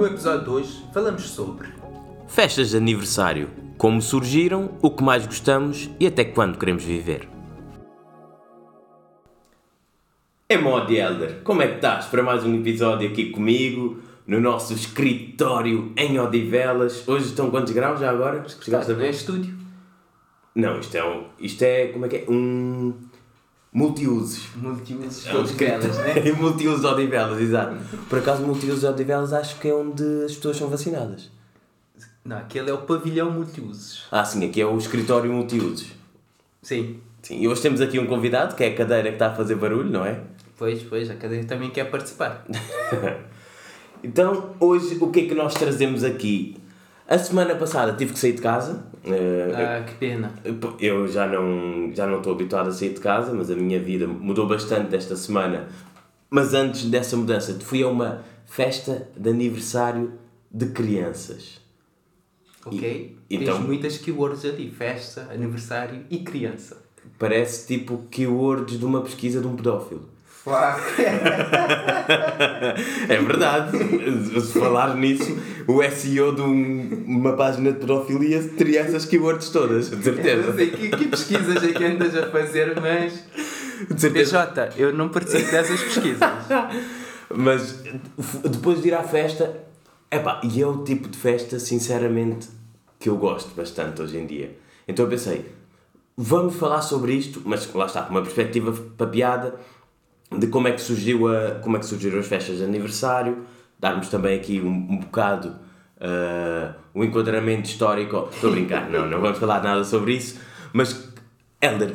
No episódio de hoje falamos sobre Festas de aniversário. Como surgiram, o que mais gostamos e até quando queremos viver. É Mod Elder, como é que estás para mais um episódio aqui comigo, no nosso escritório em Odivelas. Hoje estão quantos graus já agora? Chegaste a não é ver? estúdio. Não, isto é um. Isto é. Como é que é? Um. Multiusos. Multiusos É escritório- né? multiusos Odivelas, exato. Por acaso, multiusos Odivelas acho que é onde as pessoas são vacinadas. Não, aquele é o pavilhão multiusos. Ah, sim, aqui é o escritório multiusos. Sim. Sim, e hoje temos aqui um convidado, que é a cadeira que está a fazer barulho, não é? Pois, pois, a cadeia também quer participar. Então, hoje, o que é que nós trazemos aqui? A semana passada tive que sair de casa. eh, Ah, que pena. Eu já não, já não estou habituado a sair de casa, mas a minha vida mudou bastante desta semana. Mas antes dessa mudança, fui a uma festa de aniversário de crianças. Ok? E- então- Tens muitas keywords ali. Festa, aniversário e criança. Parece tipo keywords de uma pesquisa de um pedófilo. É verdade. Se falar nisso, o SEO de um- uma página de pedofilia teria essas keywords todas, de Eu certeza. não sei que, que pesquisas é que andas a fazer, mas. De certeza. PJ, eu não participo dessas pesquisas. Mas depois de ir à festa, epá, e é o tipo de festa, sinceramente, que eu gosto bastante hoje em dia. Então eu pensei, vamos falar sobre isto, mas lá está, com uma perspectiva para piada, de como é que surgiu a, como é que surgiram as festas de aniversário, darmos também aqui um, um bocado ah, o enquadramento histórico. Estou a brincar, não, não vamos falar nada sobre isso, mas Helder,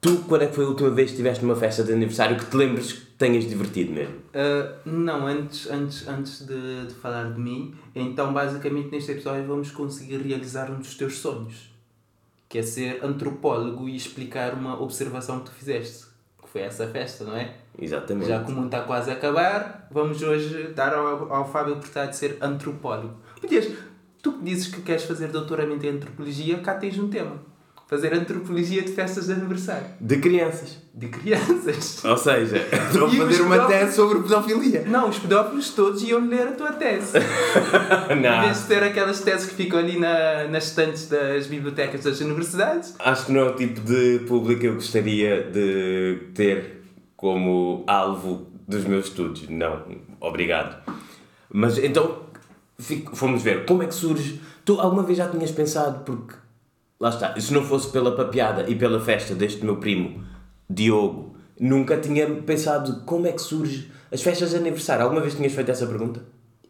tu quando é que foi a última vez que estiveste numa festa de aniversário que te lembres que tenhas divertido mesmo? Ah, não, antes, antes, antes de, de falar de mim, então basicamente neste episódio vamos conseguir realizar um dos teus sonhos, que é ser antropólogo e explicar uma observação que tu fizeste, que foi essa festa, não é? Exatamente. Já que o mundo está quase a acabar, vamos hoje dar ao, ao Fábio oportunidade de ser antropólogo. Podias, tu que dizes que queres fazer doutoramento em antropologia, cá tens um tema. Fazer antropologia de festas de aniversário. De crianças. De crianças. Ou seja, estou a fazer uma pedófilos? tese sobre pedofilia. Não, os pedófilos todos iam ler a tua tese. Em Não. vez de ter aquelas teses que ficam ali na, nas estantes das bibliotecas das universidades. Acho que não é o tipo de público que eu gostaria de ter como alvo dos meus estudos. Não, obrigado. Mas então, fico- fomos ver como é que surge. Tu alguma vez já tinhas pensado, porque lá está, se não fosse pela papiada e pela festa deste meu primo Diogo, nunca tinha pensado como é que surge as festas de aniversário. Alguma vez tinhas feito essa pergunta?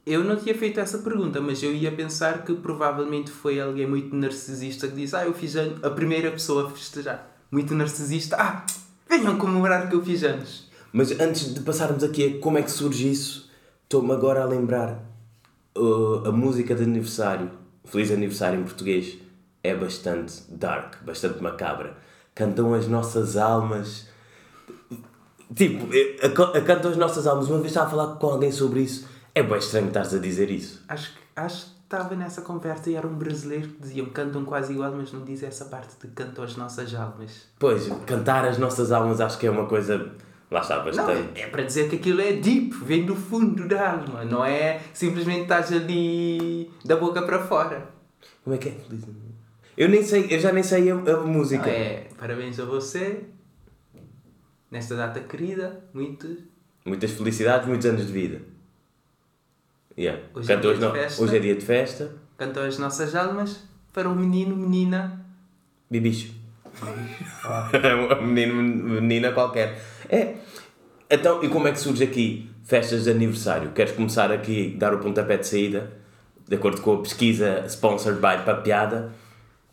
Eu não tinha feito essa pergunta, mas eu ia pensar que provavelmente foi alguém muito narcisista que disse: Ah, eu fiz anos. A primeira pessoa a festejar. Muito narcisista. Ah, venham comemorar que eu fiz anos. Mas antes de passarmos aqui a como é que surge isso, estou-me agora a lembrar uh, a música de aniversário, Feliz Aniversário em português, é bastante dark, bastante macabra. Cantam as nossas almas. Tipo, eh, cantam as nossas almas. Uma vez estava a falar com alguém sobre isso. É bem estranho estares a dizer isso. Acho, que- acho que estava nessa conversa e era um brasileiro que diziam cantam quase igual, mas não diz essa parte de cantam as nossas almas. Pois, cantar as nossas almas acho que é uma coisa. Lá está, Não, bastante. é, é para dizer que aquilo é deep, vem do fundo da alma, não é simplesmente estás ali da boca para fora. Como é que é? Eu nem sei, eu já nem sei a, a música. Não, é parabéns a você, nesta data querida, muito. Muitas felicidades, muitos anos de vida. Yeah. Hoje é Cantou dia as de. Hoje é dia de festa. Cantam as nossas almas para um menino, menina. Bibicho. menino, menina qualquer. É. Então, e como é que surge aqui festas de aniversário? Queres começar aqui a dar o pontapé de saída? De acordo com a pesquisa sponsored by Papiada.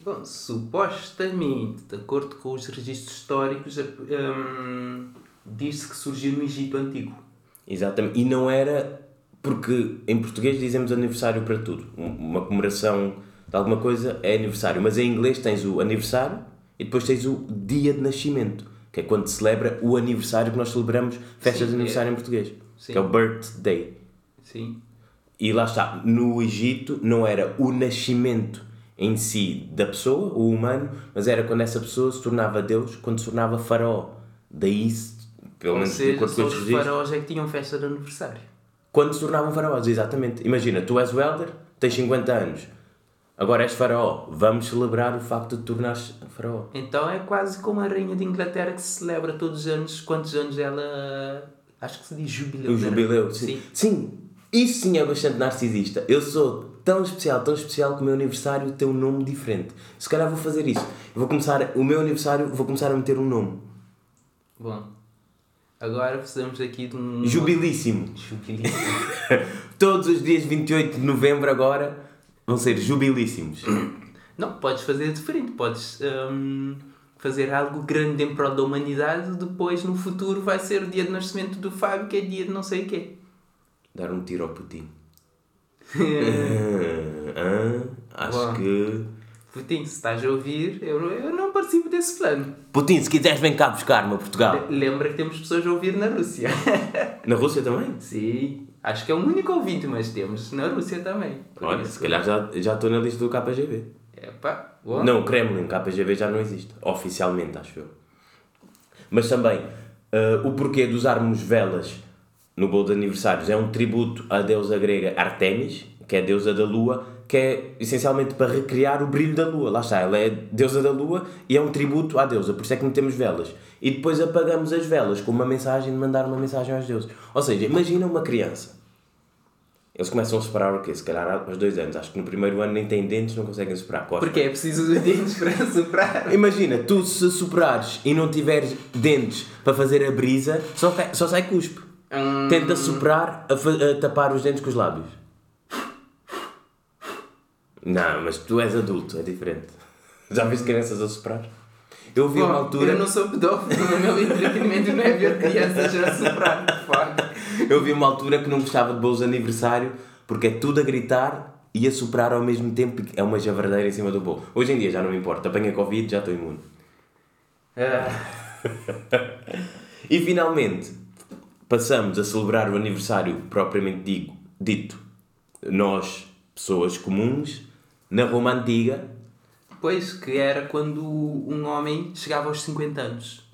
Bom, supostamente, de acordo com os registros históricos, hum, diz-se que surgiu no Egito Antigo. Exatamente. E não era. Porque em português dizemos aniversário para tudo. Um- Uma comemoração de alguma coisa é aniversário. Mas em inglês tens o aniversário e depois tens o dia de nascimento. Que é quando se celebra o aniversário que nós celebramos festas Sim, de aniversário é. em português. Sim. Que é o birthday. Sim. E lá está. No Egito não era o nascimento em si da pessoa, o humano, mas era quando essa pessoa se tornava Deus, quando se tornava faraó. Daí, pelo menos seja, só estes os faraós é que tinham festa de aniversário. quando se tornavam faraós, exatamente. Imagina, tu és welder, tens 50 anos, agora és faraó, vamos celebrar o facto de tornares faraó. Então é quase como a rainha de Inglaterra que se celebra todos os anos, quantos anos ela. Acho que se diz jubileu. O é? jubileu, sim. Sim, isso sim é bastante narcisista. Eu sou tão especial, tão especial que o meu aniversário tem um nome diferente. Se calhar vou fazer isso. Vou começar, o meu aniversário, vou começar a meter um nome. Bom, agora precisamos aqui de um. Jubilíssimo. Jubilíssimo. Todos os dias 28 de novembro agora vão ser jubilíssimos. Não, podes fazer diferente. Podes hum, fazer algo grande em prol da humanidade. Depois, no futuro, vai ser o dia de nascimento do Fábio, que é dia de não sei o quê. Dar um tiro ao Putin. Ah, acho Bom. que. Putin, se estás a ouvir, eu, eu não participo desse plano. Putin, se quiseres, vem cá buscar-me a Portugal. Lembra que temos pessoas a ouvir na Rússia. Na Rússia também? Sim, acho que é o único ouvinte, mas temos na Rússia também. Olha, isso- se calhar já já estou na lista do KGB. Epá, bom. Não, o Kremlin, KGB já não existe. Oficialmente, acho eu. Mas também, eh, o porquê de usarmos velas no bolo de aniversários é um tributo à deusa grega Artemis, que é a deusa da lua, que é essencialmente para recriar o brilho da lua. Lá está, ela é deusa da lua e é um tributo à deusa, por isso é que metemos velas. E depois apagamos as velas com uma mensagem de mandar uma mensagem aos deuses. Ou seja, imagina uma criança. Eles começam a superar o quê? Se calhar aos dois anos. Acho que no primeiro ano nem têm dentes, não conseguem superar. Cospe. Porque é preciso de dentes para superar. Imagina, tu se superares e não tiveres dentes para fazer a brisa, só, cai- só sai cuspe. Hum, Tenta superar a, a tapar os dentes com os lábios. Não, mas tu és adulto, é diferente. Já viste crianças a superar? Eu vi bom, uma altura. Eu não sou pedófilo, o meu entretenimento não é ver crianças a de facto. Eu vi uma altura que não gostava de bolos de aniversário porque é tudo a gritar e a soprar ao mesmo tempo é uma javardeira em cima do bolo. Hoje em dia já não me importa, apanha Covid, já estou imune. Ah, E finalmente passamos a celebrar o aniversário propriamente digo, dito, nós, pessoas comuns, na Roma Antiga. pois, que era quando um homem chegava aos 50 anos.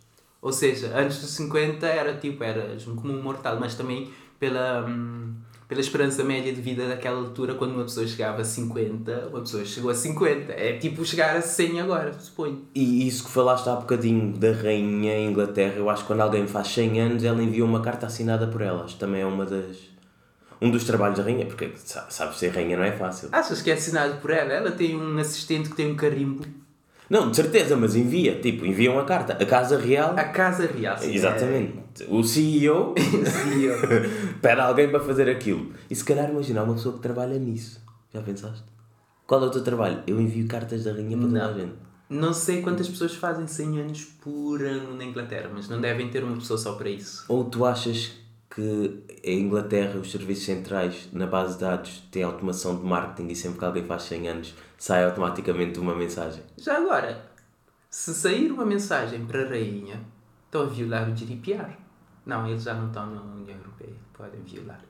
Ou seja, antes dos 50 era tipo, eras um comum mortal, mas também pela, hum, pela esperança média de vida daquela altura, quando uma pessoa chegava a 50, uma pessoa chegou a 50. É tipo chegar a 100 agora, suponho. E isso que falaste há bocadinho da rainha em Inglaterra, eu acho que quando alguém faz 100 anos, ela envia uma carta assinada por elas. Também é uma das... Um dos trabalhos da rainha, porque sa- sabes, ser rainha não é fácil. Achas que é assinado por ela? Ela tem um assistente que tem um carimbo. Não, de certeza, mas envia. Tipo, envia uma carta. A Casa Real... A Casa Real. sim, Exatamente. O CEO É, eu- pede alguém para fazer aquilo. E se calhar imagina uma pessoa que trabalha nisso. Já pensaste? Qual é o teu trabalho? Eu envio cartas da rainha para toda a gente. Não sei quantas pessoas fazem 100 anos por ano na Inglaterra, mas não devem ter uma pessoa só para isso. Ou tu achas que em Inglaterra os serviços centrais na base de dados têm automação de marketing e sempre que alguém faz 100 anos sai automaticamente uma mensagem? Já agora, se sair uma mensagem para a rainha, estão a violar o GDPR. Não, eles já não estão na União Europeia, podem violar.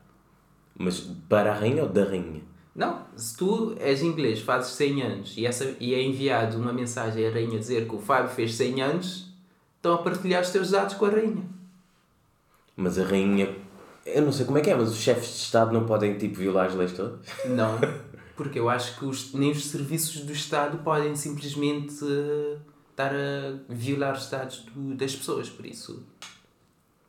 Mas para a rainha ou da rainha? Não, se tu és inglês, fazes 100 anos e, essa, e é enviado uma mensagem à rainha dizer que o Fábio fez 100 anos, estão a partilhar os teus dados com a rainha. Mas a rainha. Eu não sei como é que é, mas os chefes de Estado não podem tipo violar as leis todas? Não, porque eu acho que os, nem os serviços do Estado podem simplesmente eh, estar a violar os dados do- das pessoas, por isso.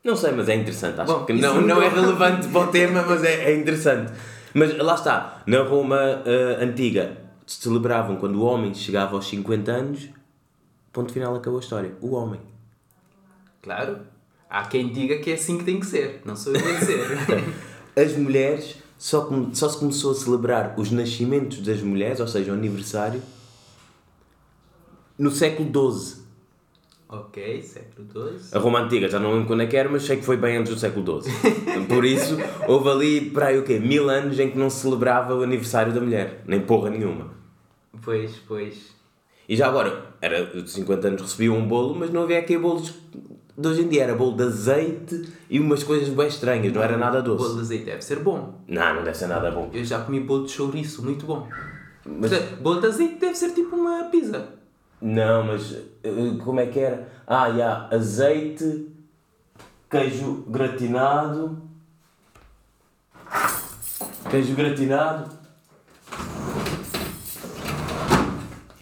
Não sei, mas é interessante. Acho Bom, que não, não- é relevante para o tema, mas é, é interessante. Mas lá está, na Roma eh, antiga celebravam quando o homem chegava aos 50 anos, ponto final, acabou a história. O homem. Claro, há quem diga que é assim que tem que ser, não sou eu a dizer. As mulheres, só, só se começou a celebrar os nascimentos das mulheres, ou seja, o aniversário, no século XII. ok, século XII. A Roma Antiga, já não lembro quando é que era, mas sei que foi bem antes do século XII. Por isso, houve ali, para aí o quê? Mil anos em que não se celebrava o aniversário da mulher. Nem porra nenhuma. Pois, pois. E já agora, era de 50 anos recebiam um bolo, mas não havia aqui bolos de hoje em dia. Era bolo de azeite e umas coisas bem estranhas, não era nada Bolo doce. de azeite deve ser bom. Não, não deve ser nada bom. Eu já comi bolo de chouriço, muito bom. Mas- Portanto, Bolo de azeite deve ser tipo uma pizza. Não, mas eh, como é que era? Ah, já, azeite, queijo gratinado. queijo gratinado.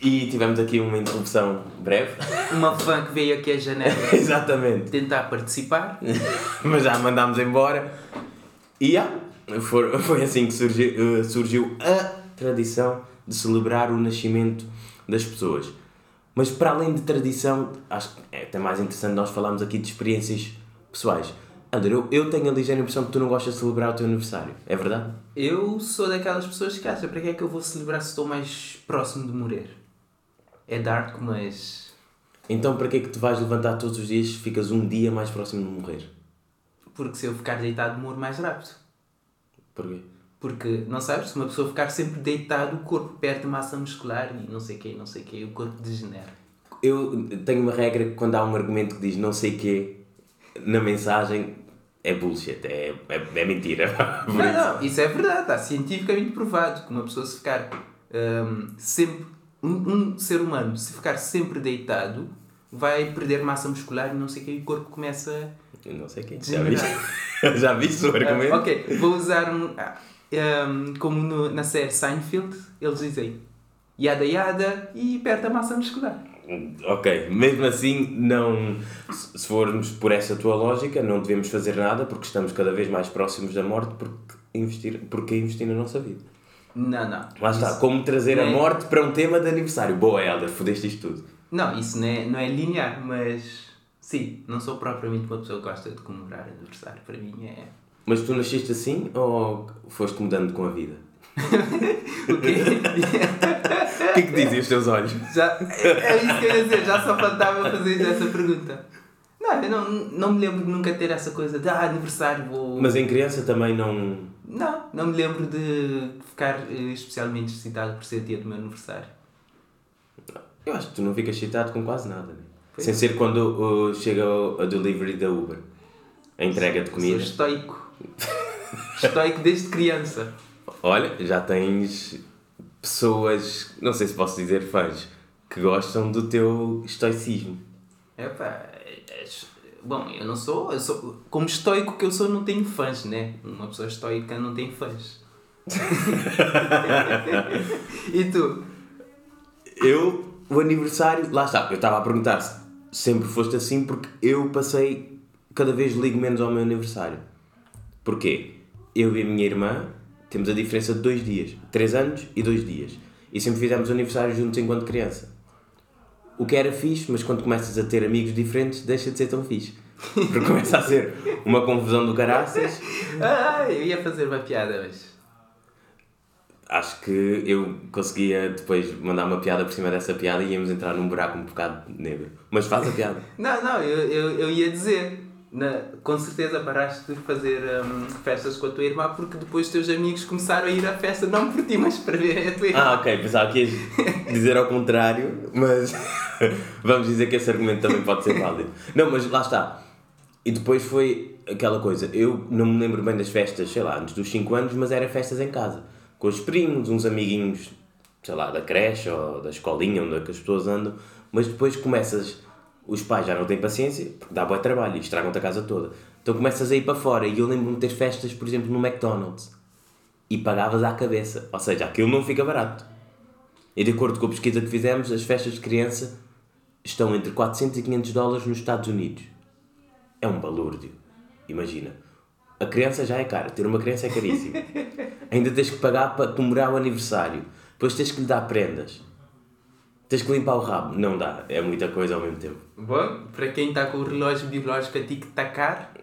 E tivemos aqui uma interrupção breve. Uma fã que veio aqui à janela Exatamente. tentar participar. Mas já mandámos embora. E já, foi, foi assim que surgiu, eh, surgiu a tradição de celebrar o nascimento das pessoas. Mas para além de tradição, acho que é até mais interessante nós falarmos aqui de experiências pessoais. André, eu, eu tenho a ligeira impressão que tu não gostas de celebrar o teu aniversário. É verdade? Eu sou daquelas pessoas que acham para que é que eu vou celebrar se estou mais próximo de morrer? É dark, mas. Então para que é que tu vais levantar todos os dias se ficas um dia mais próximo de morrer? Porque se eu ficar deitado, morro mais rápido. Porquê? Porque, não sabes, se uma pessoa ficar sempre deitado, o corpo perde massa muscular e não sei o quê, não sei o quê, o corpo degenera. Eu tenho uma regra que quando há um argumento que diz não sei quê na mensagem é bullshit, é, é, é mentira. Não, não, isso é verdade, está cientificamente provado que uma pessoa se ficar hum, sempre, um, um ser humano, se ficar sempre deitado, vai perder massa muscular e não sei o quê, e o corpo começa Eu não sei quê. Já Degenerar. viste? Já viste o a... argumento? Ah, ok, vou usar um, ah, hum, como no- na série Seinfeld, eles dizem yada yada e perde a massa muscular. Ok, mesmo assim, não, se se formos por essa tua lógica, não devemos fazer nada porque estamos cada vez mais próximos da morte porque investir, porque investir na nossa vida. Não, não. Lá está, Isso- como trazer a é- morte para um tema de aniversário. Boa, Helder, fodeste isto tudo. Não, isso não é, não é linear, mas sim, não sou propriamente uma pessoa que gosta de comemorar aniversário. Para mim é. Mas tu nasceste assim ou foste mudando com a vida? O quê? O que é que dizem os teus olhos? já, é, é isso que eu ia dizer, já só faltava fazer essa pergunta. Não, eu não, não me lembro de nunca ter essa coisa de ah, aniversário vou. Mas em criança também não. Não, não me lembro de ficar eh, especialmente excitado por ser dia do meu aniversário. Eu acho que tu não ficas excitado com quase nada, né? Pois Sem ser quando uh, chega a delivery da Uber. A entrega de Sou comida. estoico. estoico desde criança. Olha, já tens pessoas, não sei se posso dizer fãs, que gostam do teu estoicismo. Epá, bom, eu não sou, eu sou. Como estoico que eu sou, não tenho fãs, né? Uma pessoa estoica não tem fãs. e tu? Eu, o aniversário, lá está, eu estava a perguntar se sempre foste assim porque eu passei, cada vez ligo menos ao meu aniversário. Porquê? Eu e a minha irmã temos a diferença de dois dias, três anos e dois dias. E sempre fizemos aniversário juntos enquanto criança. O que era fixe, mas quando começas a ter amigos diferentes, deixa de ser tão fixe. Porque começa a ser uma confusão do caraças. Ah, eu ia fazer uma piada hoje. Acho que eu conseguia depois mandar uma piada por cima dessa piada e íamos entrar num buraco um bocado negro. Mas faz a piada. Não, não, eu, eu, eu ia dizer. Na, com certeza paraste de fazer hum, festas com a tua irmã porque depois os teus amigos começaram a ir à festa não por ti, mas para ver a tua irmã. Ah, ok, pensava que ias dizer ao contrário, mas vamos dizer que esse argumento também pode ser válido. Não, mas lá está. E depois foi aquela coisa, eu não me lembro bem das festas, sei lá, antes dos 5 anos, mas era festas em casa, com os primos, uns amiguinhos, sei lá, da creche ou da escolinha onde é que as pessoas andam, mas depois começas, os pais já não têm paciência, porque dá bom trabalho e estragam-te a casa toda. Então começas a ir para fora e eu lembro-me de ter festas, por exemplo, no McDonald's e pagavas à cabeça. Ou seja, aquilo não fica barato. E de acordo com a pesquisa que fizemos, as festas de criança estão entre 400 e 500 dólares nos Estados Unidos. É um balúrdio. Imagina. A criança já é cara. Ter uma criança é caríssimo. Ainda tens que pagar para comemorar o aniversário. Depois tens que lhe dar prendas. Tens que limpar o rabo. Não dá. É muita coisa ao mesmo tempo. Bom, para quem está com o relógio biológico a tic-tacar,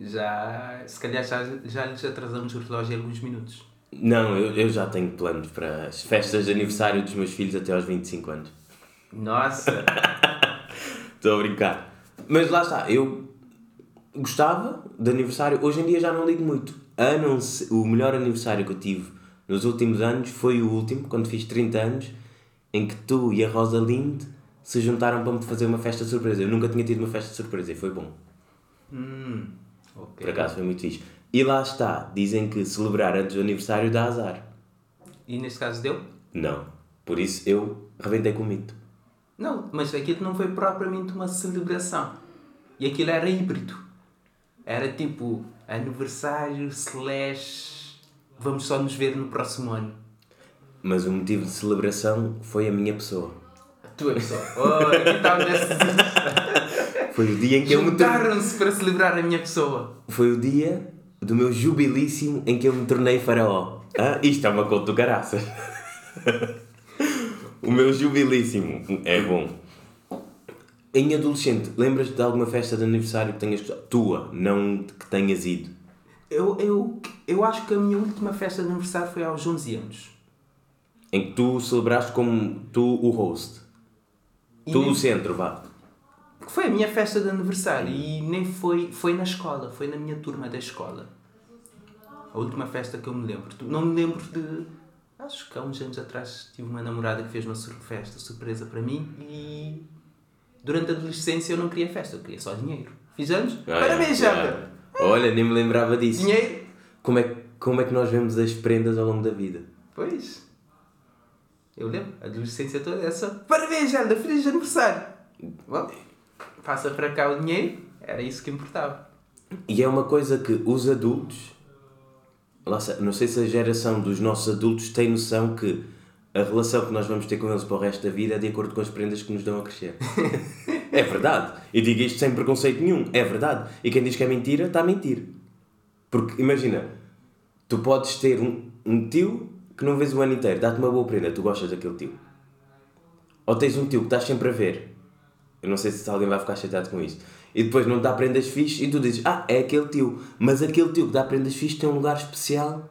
já, se calhar já, já lhes atrasamos o relógio em alguns minutos. Não, eu, eu já tenho planos para as festas de aniversário dos meus filhos até aos 25 anos. Nossa! Estou a brincar. Mas lá está, eu gostava de aniversário. Hoje em dia já não ligo muito. A não ser, o melhor aniversário que eu tive nos últimos anos foi o último, quando fiz 30 anos, em que tu e a Rosalind se juntaram para me fazer uma festa de surpresa. Eu nunca tinha tido uma festa de surpresa e foi bom. hum, ok. Por acaso foi muito fixe. E lá está, dizem que celebrar antes do aniversário dá azar. E neste caso deu? Não. Por isso eu rebentei com o mito. Não, mas aquilo não foi propriamente uma celebração. E aquilo era híbrido. Era tipo aniversário slash vamos só nos ver no próximo ano. Mas o motivo de celebração foi a minha pessoa. A tua pessoa. Oh, aqui está nesse... Foi o dia em que eu me tornei. Juntaram-se para celebrar a minha pessoa. Foi o dia do meu jubilíssimo em que eu me tornei faraó. Ah, isto é uma conta do caraças. o meu jubilíssimo. É bom. Em adolescente, lembras-te de alguma festa de aniversário que tenhas gostado? Tua, não que tenhas ido. Eu, eu, eu acho que a minha última festa de aniversário foi aos 11 anos. Em que tu celebraste como tu o host. E tu nem- o centro, vá. Foi a minha festa de aniversário e nem foi, foi na escola, foi na minha turma da escola. A última festa que eu me lembro. Não me lembro de. Acho que há uns anos atrás tive uma namorada que fez uma festa surpresa para mim e durante a adolescência eu não queria festa, eu queria só dinheiro. Fiz anos? Ah, Parabéns, é, é. Olha, nem me lembrava disso. Dinheiro? Como é, como é que nós vemos as prendas ao longo da vida? Pois. Eu lembro, a adolescência toda é só Parabéns, Jada! Feliz aniversário! Bom, passa para cá o dinheiro, era isso que importava. E é uma coisa que os adultos, não sei se a geração dos nossos adultos tem noção que a relação que nós vamos ter com eles para o resto da vida é de acordo com as prendas que nos dão a crescer. é verdade. E digo isto sem preconceito nenhum. É verdade. E quem diz que é mentira, está a mentir. Porque imagina, tu podes ter um, um tio que não vês o ano inteiro, dá-te uma boa prenda, tu gostas daquele tio. Ou tens um tio que estás sempre a ver. Eu não sei se alguém vai ficar chateado com isto. E depois não te dá prendas fixe e tu dizes, ah, é aquele tio. Mas aquele tio que dá prendas fixe tem um lugar especial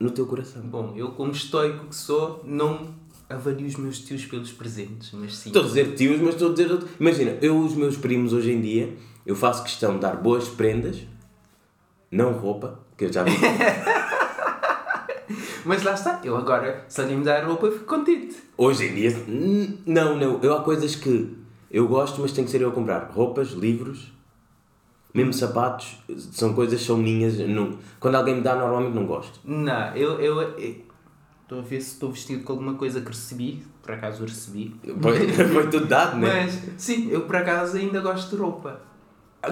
no teu coração. Bom, eu como estoico que sou, não avalio os meus tios pelos presentes, mas sim. Estou a dizer tios, mas estou a dizer outro. Imagina, eu, os meus primos hoje em dia, eu faço questão de dar boas prendas, não roupa, que eu já vi. Mas lá está, eu agora, se alguém me dar roupa, eu fico contente. Hoje em dia, não, não. Eu há coisas que eu gosto, mas tem que ser eu a comprar. Roupas, livros, mesmo sapatos, são coisas que são minhas. Não, quando alguém me dá, normalmente não gosto. Não, eu eu- estou a ver se estou vestido com alguma coisa que recebi, por acaso eu recebi. Foi, foi tudo dado, não é? Mas sim, eu por acaso ainda gosto de roupa.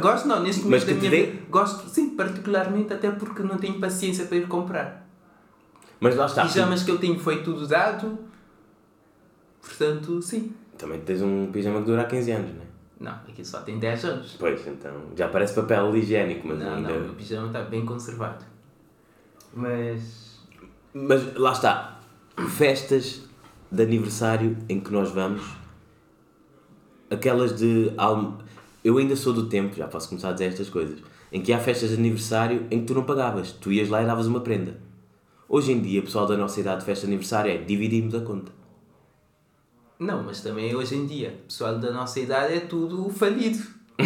Gosto não, neste Mas momento que da minha dê? Gosto, sim, particularmente até porque não tenho paciência para ir comprar. Mas lá está. Pijamas que eu tenho foi tudo dado. Portanto, sim. Também tens um pijama que dura há 15 anos, não é? Não, aqui só tem 10 anos. Pois, então já parece papel higiênico, mas Não, ainda. não, o pijama está bem conservado. Mas. Mas lá está. Festas de aniversário em que nós vamos, aquelas de. Eu ainda sou do tempo, já posso começar a dizer estas coisas, em que há festas de aniversário em que tu não pagavas, tu ias lá e davas uma prenda. Hoje em dia, o pessoal da nossa idade de festa de aniversário é dividimos a conta. Não, mas também hoje em dia, o pessoal da nossa idade é tudo falido.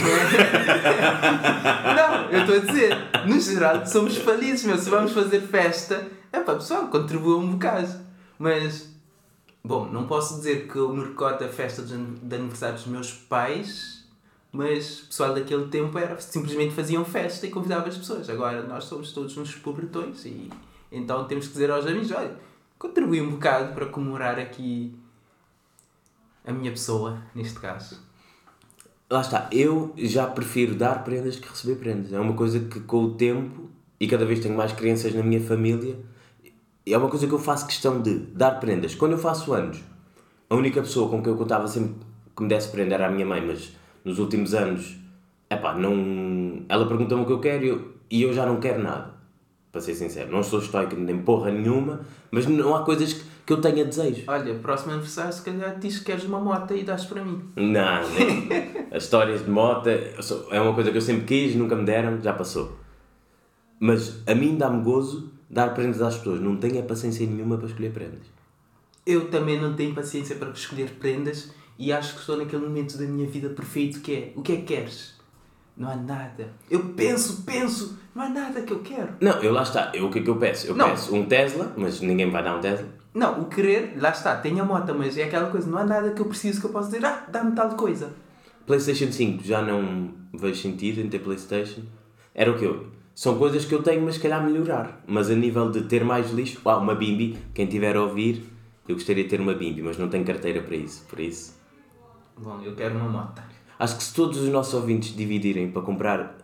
não, eu estou a dizer, no geral somos falidos, meu. Se vamos fazer festa, é para pessoal, contribua um bocado. Mas, bom, não posso dizer que eu me recordo da festa de aniversário dos meus pais, mas o pessoal daquele tempo era, simplesmente faziam festa e convidavam as pessoas. Agora nós somos todos uns pobretões e então temos que dizer aos amigos: olha, contribui um bocado para comemorar aqui a minha pessoa, neste caso. Lá está, eu já prefiro dar prendas que receber prendas. É uma coisa que com o tempo, e cada vez tenho mais crianças na minha família, é uma coisa que eu faço questão de dar prendas. Quando eu faço anos, a única pessoa com quem eu contava sempre que me desse prenda era a minha mãe, mas nos últimos anos, epá, não... ela pergunta-me o que eu quero e eu, e eu já não quero nada. Para ser sincero, não sou estoico nem porra nenhuma, mas não há coisas que, que eu tenha desejo. Olha, próximo aniversário, se calhar diz que queres uma moto e dás para mim. Não, nem. As histórias de moto é uma coisa que eu sempre quis, nunca me deram, já passou. Mas a mim dá-me gozo dar prendas às pessoas. Não tenho a paciência nenhuma para escolher prendas. Eu também não tenho paciência para escolher prendas e acho que estou naquele momento da minha vida perfeito que é: o que é que queres? Não há nada. Eu penso, penso, não há nada que eu quero. Não, eu lá está. Eu, o que é que eu peço? Eu Não. peço um Tesla, mas ninguém me vai dar um Tesla. Não, o querer, lá está, tenho a moto, mas é aquela coisa, não há nada que eu preciso que eu possa dizer, ah, dá-me tal coisa. PlayStation 5 já não vejo sentido em ter PlayStation. Era o que eu. São coisas que eu tenho, mas se calhar melhorar. Mas a nível de ter mais lixo, ah, uma Bimbi, quem tiver a ouvir, eu gostaria de ter uma Bimbi, mas não tenho carteira para isso. Por isso. Bom, eu quero uma moto. Acho que se todos os nossos ouvintes dividirem para comprar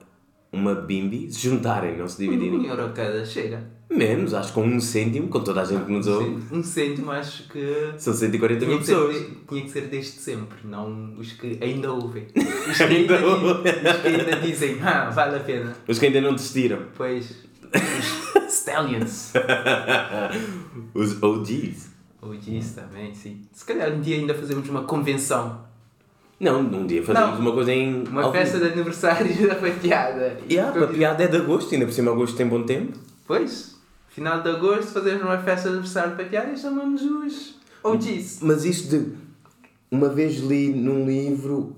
uma bimbi, se juntarem, não se dividirem. Um euro cada chega. Menos, acho que com um cêntimo, com toda a gente que nos ouve, Um cêntimo acho que. são 140 Tinha mil pessoas. de- tinha que ser desde sempre, não os que ainda ouvem. Os que ainda, os que ainda dizem, ah, vale a pena. Os que ainda não desistiram. Pois, os Stallions. Os OGs. Isso também, sim. Se calhar um dia ainda fazemos uma convenção. Não, um dia fazemos Não. uma coisa em. Uma algum- festa de aniversário da fatiada. Yeah, para piada é de agosto, ainda por cima agosto tem bom tempo. Pois, final de agosto fazemos uma festa de aniversário de fatiada e chamamos os OGs. Mas isso de. Uma vez li num livro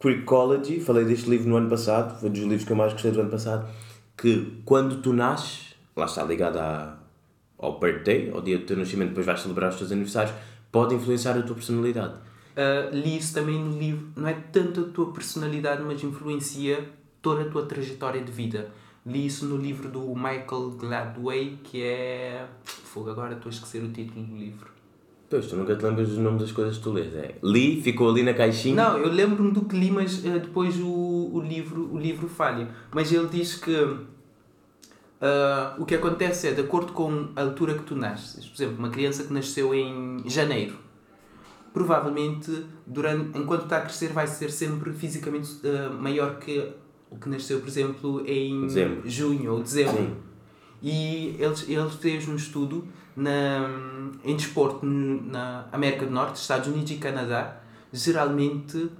Creekology, falei deste livro no ano passado, foi dos livros que eu mais gostei do ano passado, que quando tu nasces, lá está ligado à, ao birthday, ao dia do teu nascimento, depois vais celebrar os teus aniversários, pode influenciar a tua personalidade. Uh, li isso também no livro. Não é tanto a tua personalidade, mas influencia toda a tua trajetória de vida. Li isso no livro do Michael Gladway, que é. Fogo, agora estou a esquecer o título do livro. Pois, tu nunca te lembras dos nomes das coisas que tu lês. É, li, ficou ali na caixinha. Não, eu lembro-me do que li, mas uh, depois o, o, livro, o livro falha. Mas ele diz que uh, o que acontece é, de acordo com a altura que tu nasces, por exemplo, uma criança que nasceu em janeiro, provavelmente, durante, enquanto está a crescer, vai ser sempre fisicamente uh, maior que o que nasceu, por exemplo, em Dezembro. junho ou dezembro. Sim. E eles, eles fez um estudo na, em desporto na América do Norte, Estados Unidos e Canadá. Geralmente,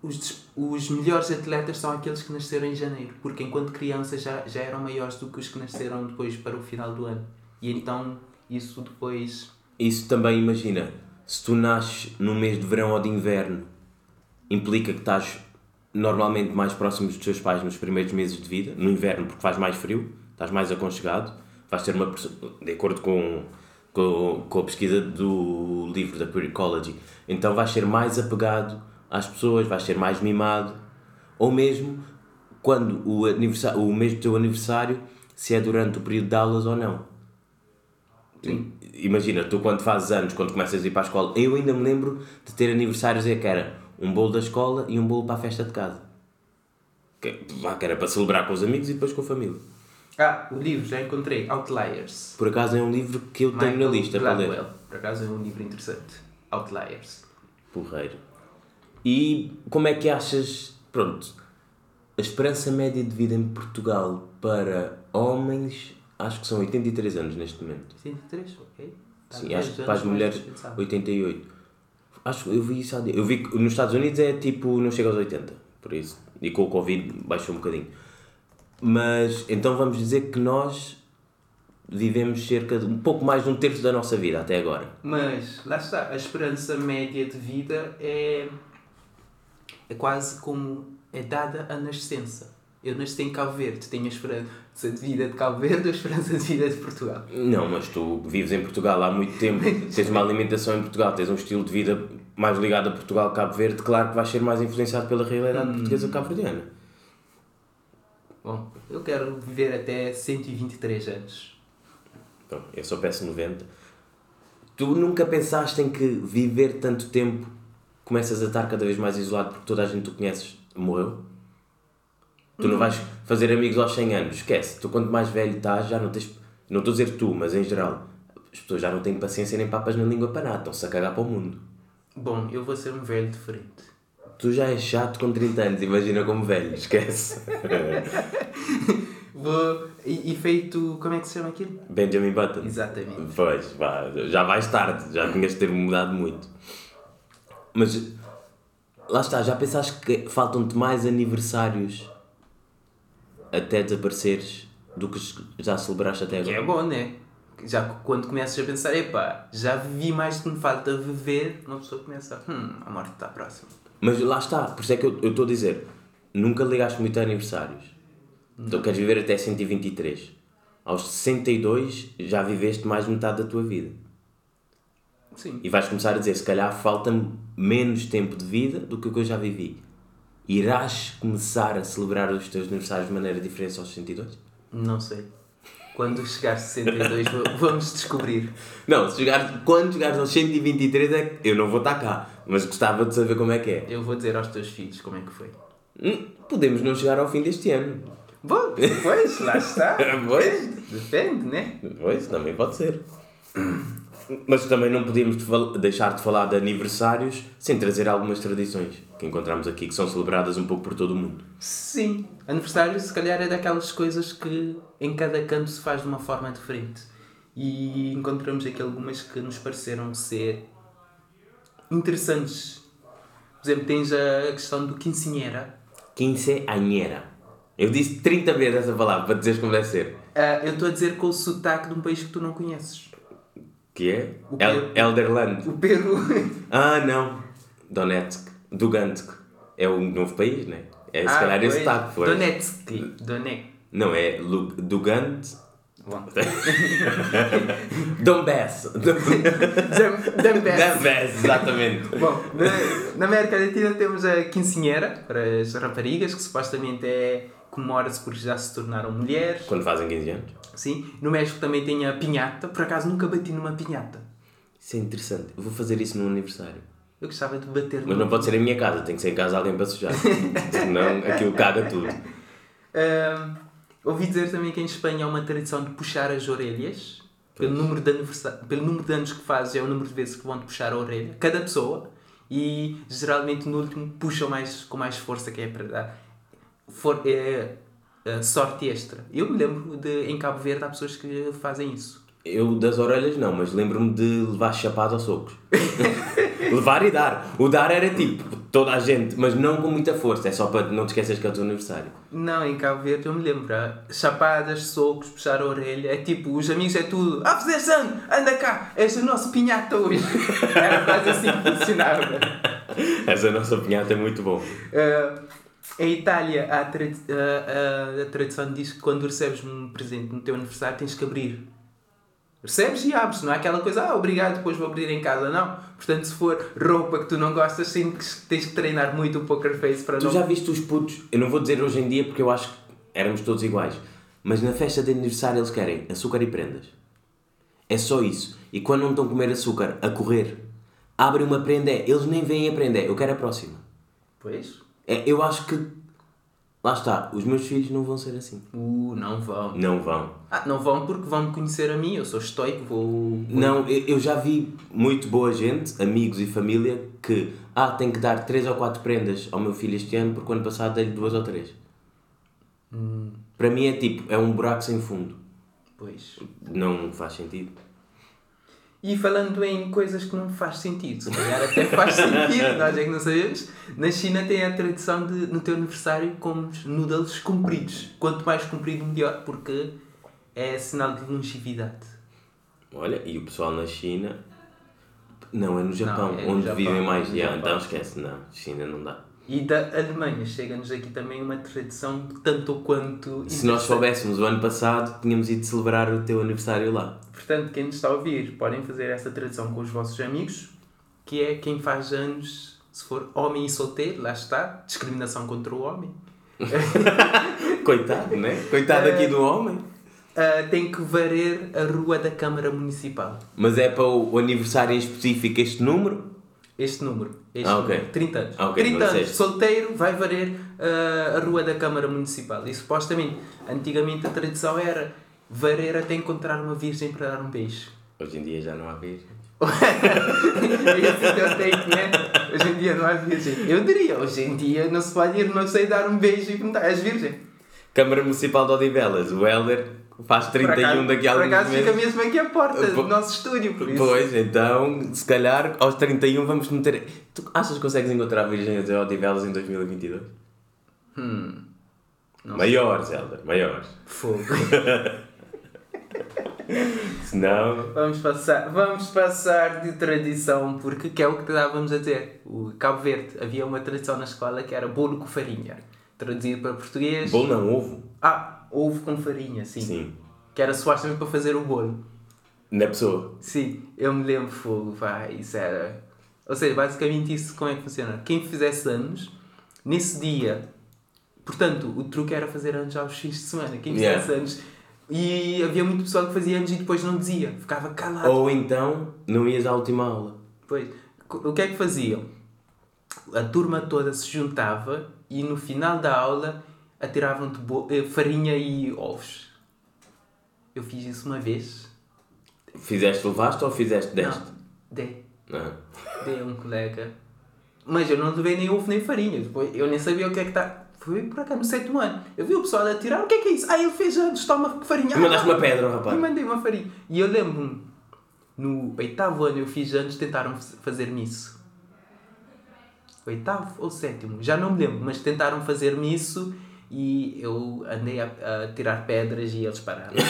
os, os melhores atletas são aqueles que nasceram em janeiro, porque enquanto crianças já, já eram maiores do que os que nasceram depois para o final do ano. E então, isso depois. Isso também, imagina, se tu nasces no mês de verão ou de inverno, implica que estás normalmente mais próximo dos teus pais nos primeiros meses de vida, no inverno porque faz mais frio, estás mais aconchegado, vais ter uma de acordo com, com, com a pesquisa do livro da Pure Ecology, então vais ser mais apegado às pessoas, vais ser mais mimado, ou mesmo quando o, aniversário, o mês do teu aniversário, se é durante o período de aulas ou não. Imagina, tu quando fazes anos, quando começas a ir para a escola, eu ainda me lembro de ter aniversários é que era um bolo da escola e um bolo para a festa de casa. Que, que era para celebrar com os amigos e depois com a família. Ah, o livro já encontrei, Outliers. Por acaso é um livro que eu tenho na Michael lista para ler. Gladwell. Por acaso é um livro interessante. Outliers. Porreiro. E como é que achas, pronto, a esperança média de vida em Portugal para homens, acho que são 83 anos neste momento. 63, ok. Tá Sim, acho que para as mulheres do que pensava. 88. Acho eu vi isso há dia- Eu vi que nos Estados Unidos é tipo, não chega aos 80, por isso. E com o Covid baixou um bocadinho. Mas então vamos dizer que nós vivemos cerca de um pouco mais de um terço da nossa vida até agora. Mas, lá está, a esperança média de vida é, é quase como é dada a nascença. Eu nasci em Cabo Verde, tenho a esperança de vida de Cabo Verde ou esperança de vida de Portugal. Não, mas tu vives em Portugal há muito tempo, tens uma alimentação em Portugal, tens um estilo de vida mais ligado a Portugal Cabo Verde, claro que vais ser mais influenciado pela realidade portuguesa cabo-verdiana. Bom, eu quero viver até 123 anos. Então, eu só peço 90. Tu nunca pensaste em que viver tanto tempo começas a estar cada vez mais isolado porque toda a gente que tu conheces morreu? Tu não vais fazer amigos aos 100 anos, esquece. Tu quanto mais velho estás, já não tens. Não estou a dizer tu, mas em geral, as pessoas já não têm paciência nem papas na língua para nada, estão-se a cagar para o mundo. Bom, eu vou ser um velho diferente. Tu já és chato com 30 anos, imagina como velho, esquece. Vou. E, e feito. Como é que se chama aquilo? Benjamin Button. Exatamente. Pois, vá, já vais tarde, já tinhas de ter mudado muito. Mas lá está, já pensaste que faltam-te mais aniversários até desapareceres do que já celebraste até Que agora? é bom, né? Já que quando começas a pensar, epá, já vivi mais do que me falta viver, uma pessoa começa, hum, a morte está próxima. Mas lá está, por isso é que eu estou a dizer, nunca ligaste muito a aniversários. Então queres viver até 123. Aos 62 já viveste mais de metade da tua vida. Sim. E vais começar a dizer, se calhar falta-me menos tempo de vida do que o que eu já vivi. Irás começar a celebrar os teus aniversários de maneira diferente aos 62? Não sei. Quando chegar a 62, va- vamos descobrir. Não, se chegares, quando chegares aos 123 é que eu não vou estar cá, mas gostava de saber como é que é. Eu vou dizer aos teus filhos como é que foi. Hum, Podemos não chegar ao fim deste ano. Bom, pois, lá está. Pois. Depende, né? Pois, também pode ser. Mas também não podíamos deixar de falar de aniversários sem trazer algumas tradições que encontramos aqui que são celebradas um pouco por todo o mundo. Sim. Aniversário, se calhar, é daquelas coisas que em cada canto se faz de uma forma diferente. E encontramos aqui algumas que nos pareceram ser interessantes. Por exemplo, tens a questão do quinceanheira. Quinceañera. Eu disse 30 vezes essa palavra para dizeres como deve ser. Ah, eu estou a dizer com o sotaque de um país que tu não conheces. Que é? O El. Elderland. O Peru. Ah, não. Donetsk. Dugansk. É um novo país, né? É se Ah, calhar esse sotaque. foi. Donetsk. Donetsk. Não, é Lu- Dugant. Bom. Donbass. Dambés. Donbass, exatamente. Bom, na, na América Latina temos a quinceanheira, para as raparigas, que supostamente é comemora-se porque já se tornaram mulheres. Quando fazem 15 anos. Sim. No México também tem a pinhata. Por acaso nunca bati numa pinhata. Isso é interessante. Eu vou fazer isso no aniversário. Eu gostava de bater Mas numa. não pode ser em minha casa, tem que ser em casa alguém para sujar. Senão aquilo caga tudo. Ouvi dizer também que em Espanha há uma tradição de puxar as orelhas. Pelo número, de pelo número de anos que fazes, é o número de vezes que vão te puxar a orelha. Cada pessoa. E geralmente no último puxam mais, com mais força, que é para dar for, é, é, sorte extra. Eu me lembro de em Cabo Verde há pessoas que fazem isso. Eu das orelhas não, mas lembro-me de levar chapado aos socos. levar e dar. O dar era tipo, toda a gente, mas não com muita força, é só para não te esqueces que é o teu aniversário. Não, em Cabo Verde eu me lembro. Chapadas, socos, puxar a orelha. É tipo, os amigos é tudo. Ah, fazer sangue, anda cá, és o nosso pinhata hoje. Era quase assim que funcionava. Essa nossa pinhata é muito bom. Ah, em Itália, a, ah, ah, a tradição diz que quando recebes um presente no teu aniversário tens que abrir. Recebes e abres, não é aquela coisa, ah, obrigado, depois vou abrir em casa, não. Portanto, se for roupa que tu não gostas, tens que treinar muito o poker face para Tu não. já viste os putos, eu não vou dizer hoje em dia porque eu acho que éramos todos iguais, mas na festa de aniversário eles querem açúcar e prendas. É só isso. E quando não estão a comer açúcar, a correr, abrem uma prenda, eles nem veem a prenda, eu quero a próxima. Pois? É, eu acho que. Lá está, os meus filhos não vão ser assim. Uh, não vão. Não vão. Ah, não vão porque vão me conhecer a mim, eu sou estoico, vou. Não, eu, eu já vi muito boa gente, amigos e família, que. Ah, tenho que dar 3 ou 4 prendas ao meu filho este ano porque o ano passado dei-lhe 2 ou 3. Para mim é tipo, é um buraco sem fundo. Pois. Não faz sentido. E falando em coisas que não faz sentido, se calhar até faz sentido, nós é que não sabemos. Na China tem a tradição de, no teu aniversário, comes noodles compridos. Quanto mais comprido, melhor, porque é sinal de longevidade. Olha, e o pessoal na China. Não, é no Japão, é no onde Japão, vivem mais. no Yeah, então esquece, não. China não dá. E da Alemanha chega-nos aqui também uma tradição tanto quanto. Se nós soubéssemos o ano passado, tínhamos ido celebrar o teu aniversário lá. Portanto, quem nos está a ouvir, podem fazer essa tradição com os vossos amigos, que é quem faz anos, se for homem e solteiro, lá está, discriminação contra o homem. Coitado, né? Coitado aqui do homem. Ah, tem que varrer a rua da Câmara Municipal. Mas é para o aniversário em específico este número? Este número. Este Ah, número, 30 anos. Ah, ok, 30 não anos, solteiro, vai varrer ah, a rua da Câmara Municipal. E supostamente, antigamente a tradição era varrer até encontrar uma virgem para dar um beijo. Hoje em dia já não há virgem. Esse é o take, né? Hoje em dia não há virgem. Eu diria, hoje em dia não se pode ir, não sei, dar um beijo e perguntar, és virgem? Câmara Municipal de Odivelas, o Helder faz 31 Por acaso- daqui a Por alguns acaso fica meses. mesmo aqui à porta Po- do nosso estúdio, por isso. Pois, então, se calhar aos 31 vamos meter. Tu achas que consegues encontrar virgens de Odivelas em 2022? Hum, não Maiores, Helder, maiores. fogo. Se não. Vamos passar, vamos passar de tradição, porque que é o que estávamos a dizer. O Cabo Verde havia uma tradição na escola que era bolo com farinha. Traduzido para português. Bom não, ovo. Ah, ovo com farinha, sim. Sim. Que era supostamente para fazer o bolo. Na pessoa. Sim, eu me lembro, fogo, vai, isso era. Ou seja, basicamente isso como é que funciona. Quem fizesse anos, nesse dia, portanto, o truque era fazer anos aos fins de semana. Quem fizesse Yeah. anos. E havia muito pessoal que fazia anos e depois não dizia, ficava calado. Ou então não ias à última aula. Pois, o que é que faziam? a turma toda se juntava e no final da aula atiravam-te eh, farinha e ovos. Eu fiz isso uma vez. Fizeste, levaste ou fizeste, deste? Não, dei. Não. Dei a um colega. Mas eu não levei nem ovo nem farinha. Depois, eu nem sabia o que é que está. Foi por cá no sétimo ano. Eu vi o pessoal a tirar. O que é que é isso? Ah, ele fez anos, toma farinha. E mandaste Ah, uma pedra, E rapaz. mandei uma farinha. E eu lembro-me, no oitavo ano eu fiz anos, tentaram fazer-me isso. Oitavo ou sétimo? Já não me lembro, mas tentaram fazer-me isso e eu andei a, a tirar pedras e eles pararam.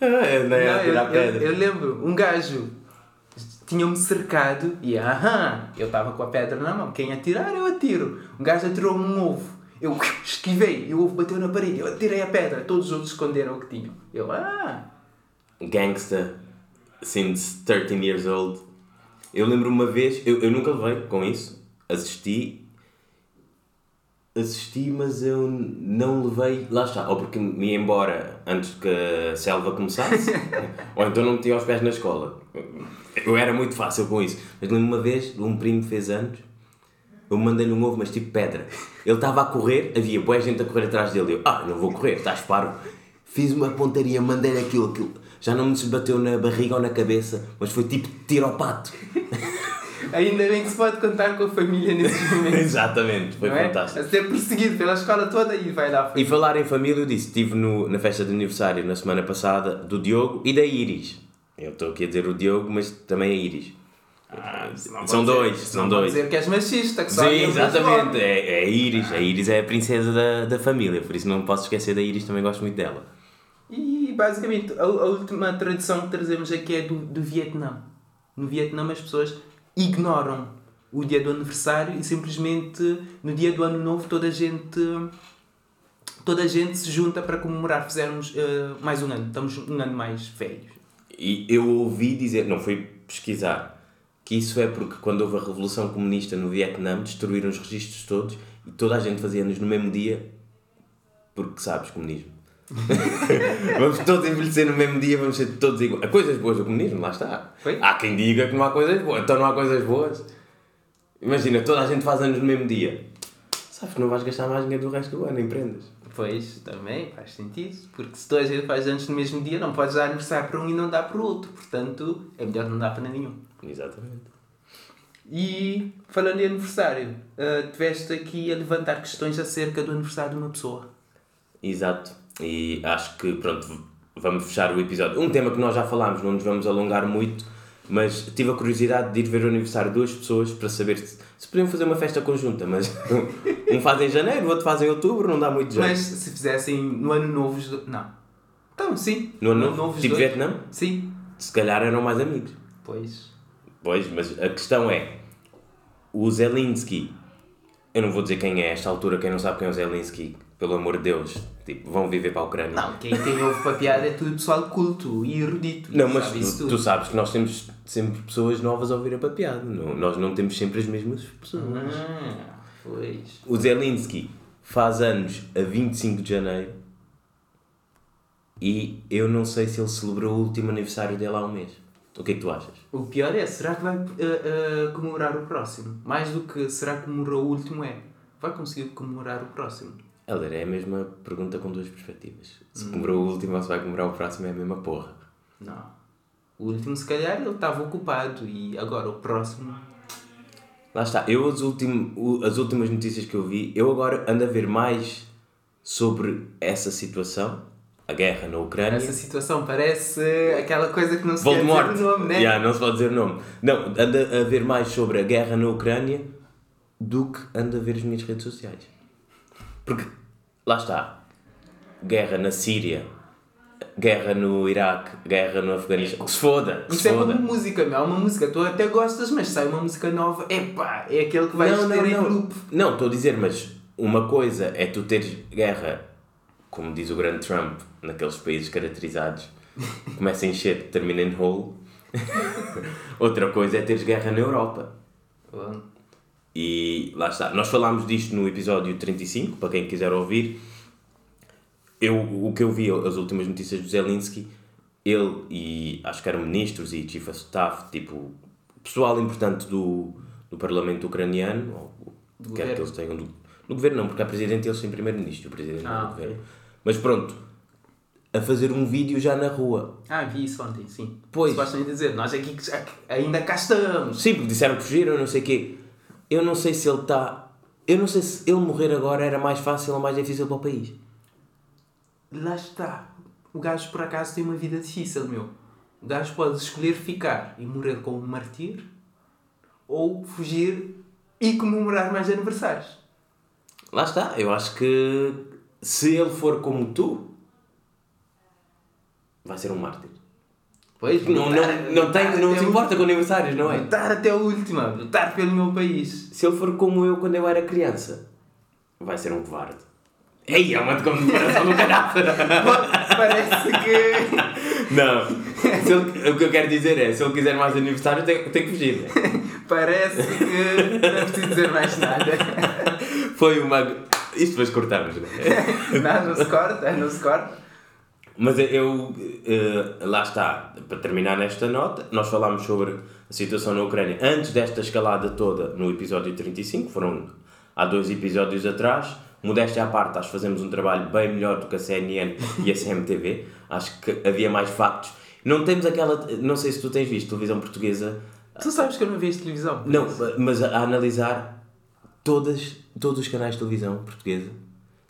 Ah, andei a Não, eu, tirar eu- eu lembro, um gajo tinha-me cercado e aham, eu estava com a pedra na mão. Quem atirar, eu atiro. Um gajo atirou-me um ovo. Eu esquivei e o ovo bateu na parede. Eu atirei a pedra. Todos os outros esconderam o que tinham. Eu, ah, Gangsta since 13 years old. Eu lembro uma vez, eu, eu nunca levei com isso, assisti. Assisti, mas eu não levei. Lá está, ou porque me ia embora antes que a selva começasse, ou então não metia os pés na escola. Eu era muito fácil com isso. Mas lembro uma vez, um primo fez anos, eu mandei-lhe um ovo, mas tipo pedra. Ele estava a correr, havia boa gente a correr atrás dele. Eu, ah, não vou correr, estás parvo. Fiz uma pontaria, mandei-lhe aquilo, aquilo. Já não me se bateu na barriga ou na cabeça, mas foi tipo tiro ao pato. ainda bem que se pode contar com a família nesses momentos. Exatamente, foi é? fantástico. A ser perseguido pela escola toda e vai lá. E falar em família, eu disse, estive no, na festa de aniversário na semana passada do Diogo e da Iris. Eu estou aqui a dizer o Diogo, mas também a Iris. Ah, São dois, dizer- são dois. dizer que és machista, que só Sim, exatamente. É, é a Iris. A Iris é a princesa da, da família, por isso não posso esquecer da Iris, também gosto muito dela. E basicamente a, a última tradição que trazemos aqui é do, do Vietnã. No Vietnã as pessoas ignoram o dia do aniversário e simplesmente no dia do ano novo toda a gente toda a gente se junta para comemorar. Fizemos eh, mais um ano, estamos um ano mais velhos. E eu ouvi dizer, não fui pesquisar, que isso é porque quando houve a Revolução Comunista no Vietnã, destruíram os registros todos e toda a gente fazia anos no mesmo dia, porque sabes, comunismo. vamos todos envelhecer no mesmo dia, vamos ser todos iguais. Há coisas boas do comunismo, lá está. Foi? Há quem diga que não há coisas boas, então não há coisas boas. Imagina, toda a gente faz anos no mesmo dia. Sabes que não vais gastar mais dinheiro do resto do ano em prendas. Pois, também faz sentido, porque se gente faz anos no mesmo dia, não podes dar aniversário para um e não dar para o outro. Portanto, é melhor não dar para nenhum. Exatamente. E falando em aniversário, uh, tiveste aqui a levantar questões acerca do aniversário de uma pessoa. Exato. E acho que, pronto, vamos fechar o episódio. Um tema que nós já falámos, não nos vamos alongar muito, mas tive a curiosidade de ir ver o aniversário de duas pessoas para saber se, se podiam fazer uma festa conjunta, mas um faz em janeiro, o outro faz em outubro, não dá muito jeito. Mas se fizessem no ano novo. Não. Então, sim. no ano novo, os tipo dois. Vietnã, Sim. se calhar eram mais amigos. Pois. Pois, mas a questão é, o Zelensky, eu não vou dizer quem é a esta altura, quem não sabe quem é o Zelensky, pelo amor de Deus, tipo, vão viver para a Ucrânia. Não, quem tem ovo para piada é tudo pessoal culto e erudito. Não, mas sabe tu, tu sabes que nós temos sempre pessoas novas a ouvir a papiada. Não, nós não temos sempre as mesmas pessoas. Ah, pois. O Zelensky faz anos a 25 de janeiro e eu não sei se ele celebrou o último aniversário dele há um mês. O que é que tu achas? O pior é, será que vai uh, uh, comemorar o próximo? Mais do que será que comemorou o último é, vai conseguir comemorar o próximo? Helder, é a mesma pergunta com duas perspectivas. Hum. Se comemorou o último ou se vai comemorar o próximo é a mesma porra. Não. O último, se calhar, ele estava ocupado e agora o próximo. Lá está, eu as, ultim, as últimas notícias que eu vi, eu agora ando a ver mais sobre essa situação, a guerra na Ucrânia. Essa situação parece aquela coisa que não se Voldemort. quer dizer o nome, né? Yeah, não se pode dizer o nome. Não, anda a ver mais sobre a guerra na Ucrânia do que anda a ver as minhas redes sociais. Porque, lá está, guerra na Síria, guerra no Iraque, guerra no Afeganistão. Que se foda, que Isso se é foda. música, meu. É uma música, tu até gostas, mas sai uma música nova, epá, é aquele que vais não, ter não, em não. loop. Não, estou a dizer, mas uma coisa é tu teres guerra, como diz o grande Trump, naqueles países caracterizados, começa em shit, termina em hole. Outra coisa é teres guerra na Europa. E lá está. Nós falámos disto no episódio 35, para quem quiser ouvir. Eu, o que eu vi, as últimas notícias do Zelensky, ele e acho que eram ministros e chief of staff, tipo, pessoal importante do, do Parlamento ucraniano, ou Do quer que governo. eles tenham. Do, do governo não, porque há presidente e eles têm primeiro-ministro, o presidente Ah, do ok. governo. Mas pronto, a fazer um vídeo já na rua. Ah, vi isso ontem, sim. Pois. Supostamente dizer, nós aqui que ainda cá estamos. Sim, porque disseram que fugiram, não sei o quê. Eu não sei se ele está. Eu não sei se ele morrer agora era mais fácil ou mais difícil para o país. Lá está. O gajo por acaso tem uma vida difícil, meu. O gajo pode escolher ficar e morrer como um martir ou fugir e comemorar mais aniversários. Lá está, eu acho que se ele for como tu, vai ser um mártir. Pois, Não, lutar- não, não, tem, não se o- importa com aniversários, não é? Lutar até o último, lutar pelo meu país. Se ele for como eu quando eu era criança, vai ser um covarde. Ei, é uma comparação do caralho! Parece que. Não, ele- o que eu quero dizer é, se ele quiser mais aniversário, tem, tem que fugir. né? Parece que. Não é preciso dizer mais nada. Foi uma. Isto depois cortamos, né? Não, não se corta, não se corta. Mas eu, eh, lá está, para terminar nesta nota, nós falámos sobre a situação na Ucrânia antes desta escalada toda no episódio 35, foram há dois episódios atrás. Modéstia à parte, acho que fazemos um trabalho bem melhor do que a CNN e a CMTV. Acho que havia mais factos. Não temos aquela. Não sei se tu tens visto televisão portuguesa. Tu sabes que eu não vejo televisão. Não, mas a, a analisar todas, todos os canais de televisão portuguesa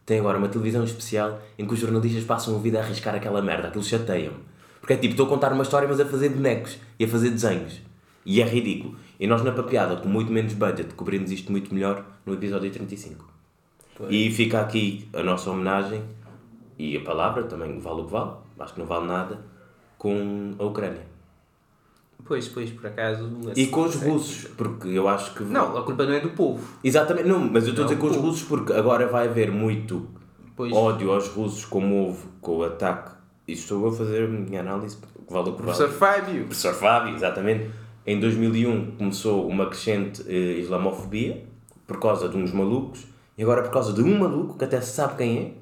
têm agora uma televisão especial em que os jornalistas passam a vida a arriscar aquela merda, aquilo chateia-me. Porque é tipo, estou a contar uma história, mas a fazer bonecos e a fazer desenhos. E é ridículo. E nós na papeada, com muito menos budget, cobrimos isto muito melhor no episódio 35. Pois. E fica aqui a nossa homenagem e a palavra também vale o que vale, acho que não vale nada, com a Ucrânia. Pois, pois, por acaso. E com os russos, porque eu acho que. Não, a culpa não é do povo. Exatamente, não, mas eu estou a dizer Não, com os russos porque agora vai haver muito Pois. ódio aos russos como houve com o ataque. Isto estou a fazer a minha análise, vale o que. Professor Fábio. Professor Fábio, exatamente. Em 2001 começou uma crescente eh, islamofobia por causa de uns malucos e agora por causa de um maluco que até se sabe quem é,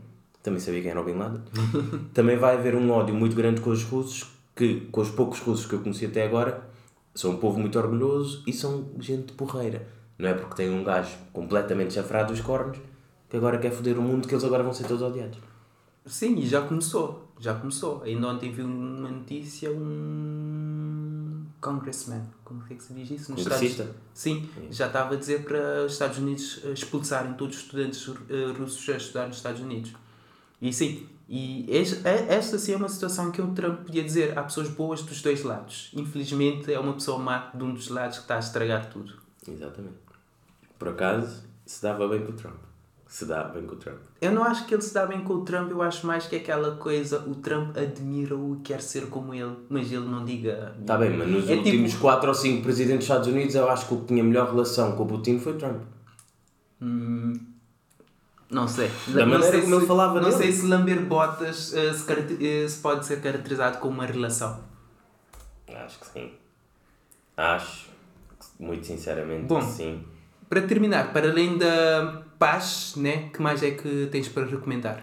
também sabia quem era o Bin Laden, também vai haver um ódio muito grande com os russos que, com os poucos russos que eu conheci até agora, são um povo muito orgulhoso e são gente porreira. Não é porque tem um gajo completamente chafrado dos cornos que agora quer foder o mundo que eles agora vão ser todos odiados. Sim, e já começou. Já começou. Ainda ontem vi uma notícia, um congressman, como é que se diz isso? Nos Congressista? Estados... Sim, já estava a dizer para os Estados Unidos eh, expulsarem todos os estudantes eh, russos a estudar nos Estados Unidos. E sim, e es- é- esta sim é uma situação que o Trump podia dizer. Há pessoas boas dos dois lados. Infelizmente é uma pessoa má de um dos lados que está a estragar tudo. Exatamente. Por acaso, se dava bem com o Trump. Se dá bem com o Trump. Eu não acho que ele se dá bem com o Trump, eu acho mais que é aquela coisa, o Trump admira-o e quer ser como ele, mas ele não diga. Está bem, mas nos É últimos tipo- 4 ou 5 presidentes dos Estados Unidos, eu acho que o que tinha melhor relação com o Putin foi o Trump. Não sei. Da não maneira sei como ele falava Não sei se lamber botas eh, se, eh, se pode ser caracterizado como uma relação. Acho que sim. Acho, muito sinceramente, Bom. sim. Para terminar, para além da paz, né, que mais é que tens para recomendar?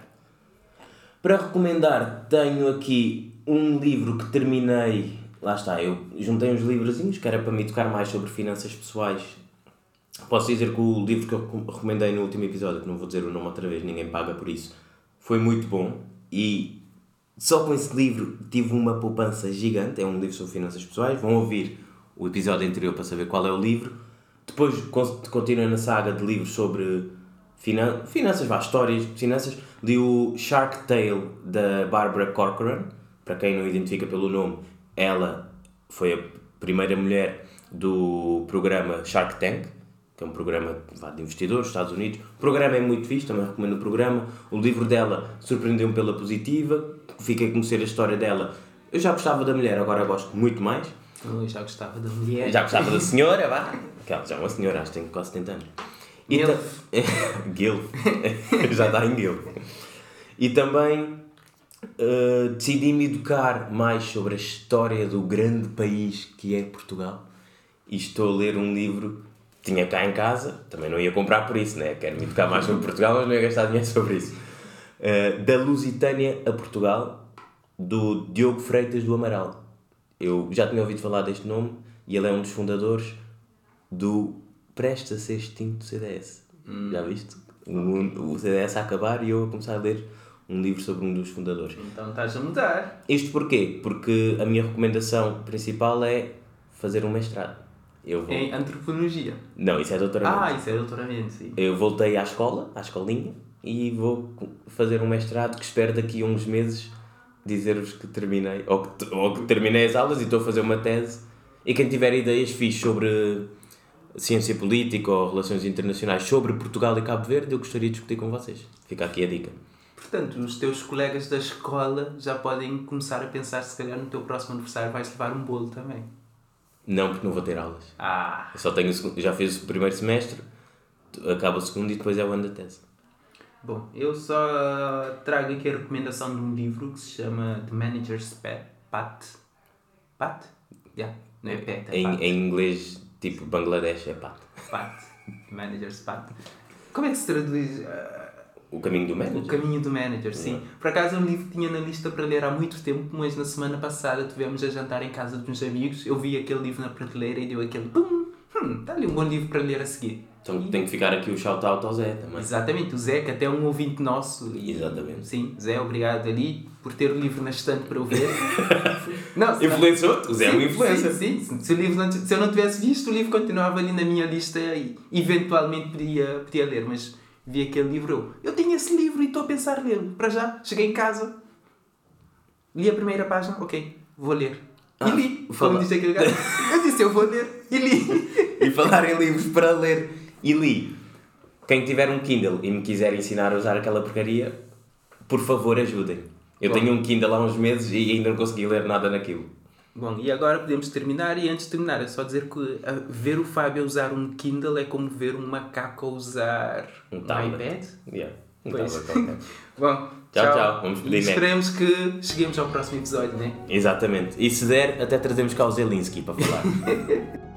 Para recomendar, tenho aqui um livro que terminei. Lá está, eu juntei uns livrozinhos que era para me tocar mais sobre finanças pessoais. Posso dizer que o livro que eu recom- recomendei no último episódio, que não vou dizer o nome outra vez, ninguém paga por isso, foi muito bom. E só com esse livro tive uma poupança gigante. É um livro sobre finanças pessoais. Vão ouvir o episódio anterior para saber qual é o livro. Depois con- continuei na saga de livros sobre finan finanças, vá, histórias finanças. Li o Shark Tale da Barbara Corcoran. Para quem não identifica pelo nome, ela foi a primeira mulher do programa Shark Tank, que é um programa vá, de investidores dos Estados Unidos. O programa é muito fixe, também recomendo o programa. O livro dela surpreendeu-me pela positiva. Fiquei a conhecer a história dela. Eu já gostava da mulher, agora gosto muito mais. Eu já gostava da mulher. Já gostava da senhora, vá. Que ela já é uma senhora, acho que tem quase 70 anos. Gilf. Gilf. já está em Gilf. E também eh, decidi me educar mais sobre a história do grande país que é Portugal. E estou a ler um livro tinha cá em casa, também não ia comprar por isso, né? Quero me educar mais sobre Portugal, mas não ia gastar dinheiro sobre isso. Eh, da Lusitânia a Portugal, do Diogo Freitas do Amaral. Eu já tinha ouvido falar deste nome e ele é um dos fundadores do Presta a ser extinto CDS. Já viste? O, o CDS a acabar e eu a começar a ler um livro sobre um dos fundadores. Então estás a mudar. Isto porquê? Porque a minha recomendação principal é fazer um mestrado. Eu vou... Em antropologia. Não, isso é doutoramento. Ah, isso é doutoramento, sim. Eu voltei à escola, à escolinha, e vou fazer um mestrado que espero daqui a uns meses dizer-vos que terminei, ou que, ou que terminei as aulas e estou a fazer uma tese. E quem tiver ideias fixe sobre ciência política ou relações internacionais sobre Portugal e Cabo Verde, eu gostaria de discutir com vocês. Fica aqui a dica. Portanto, os teus colegas da escola já podem começar a pensar se calhar no teu próximo aniversário vais levar um bolo também. Não, porque não vou ter aulas. Ah, Eu só tenho o segundo, já fiz o primeiro semestre, acaba o segundo e depois é o ano da tese. bom, eu só trago aqui a recomendação de um livro que se chama The Manager's Pet. Pat? Pat? Yeah, não é pet, é Em, pat. em inglês, tipo Bangladesh, é pato. Pat. Manager's Pat. Como é que se traduz? O caminho do O manager. Caminho do Manager, sim. Por acaso é um livro que tinha na lista para ler há muito tempo, mas na semana passada tivemos a jantar em casa de uns amigos. Eu vi aquele livro na prateleira e deu aquele pum, hum, está ali um bom livro para ler a seguir. Então tem que ficar aqui o shout-out ao Zé também. Exatamente, o Zé, que até é um ouvinte nosso. E, Exatamente. Sim, Zé, obrigado ali por ter o livro na estante para eu ver. não, Influenciou-te? O Zé é Sim, influência. Sim, sim. Se, o livro não, se eu não tivesse visto, o livro continuava ali na minha lista e eventualmente podia, podia ler, mas vi aquele livro, eu, eu tenho esse livro e estou a pensar lê-lo. Para já, cheguei em casa, li a primeira página, ok, vou ler. E Ah, li, como fala- disse aquele gajo. Eu disse, eu vou ler e li. E falar em livros para ler. E li. Quem tiver um Kindle e me quiser ensinar a usar aquela porcaria, por favor ajudem. Eu Bom. tenho um Kindle há uns meses e ainda não consegui ler nada naquilo. Bom, e agora podemos terminar e antes de terminar é só dizer que ah, ver o Fábio usar um Kindle é como ver um macaco usar Um um iPad. Yeah. Não Pois. Bom, Tchau, tchau. Vamos pedir esperemos que cheguemos ao próximo episódio, né? Exatamente. E se der, até trazemos cá o Zelinski para falar.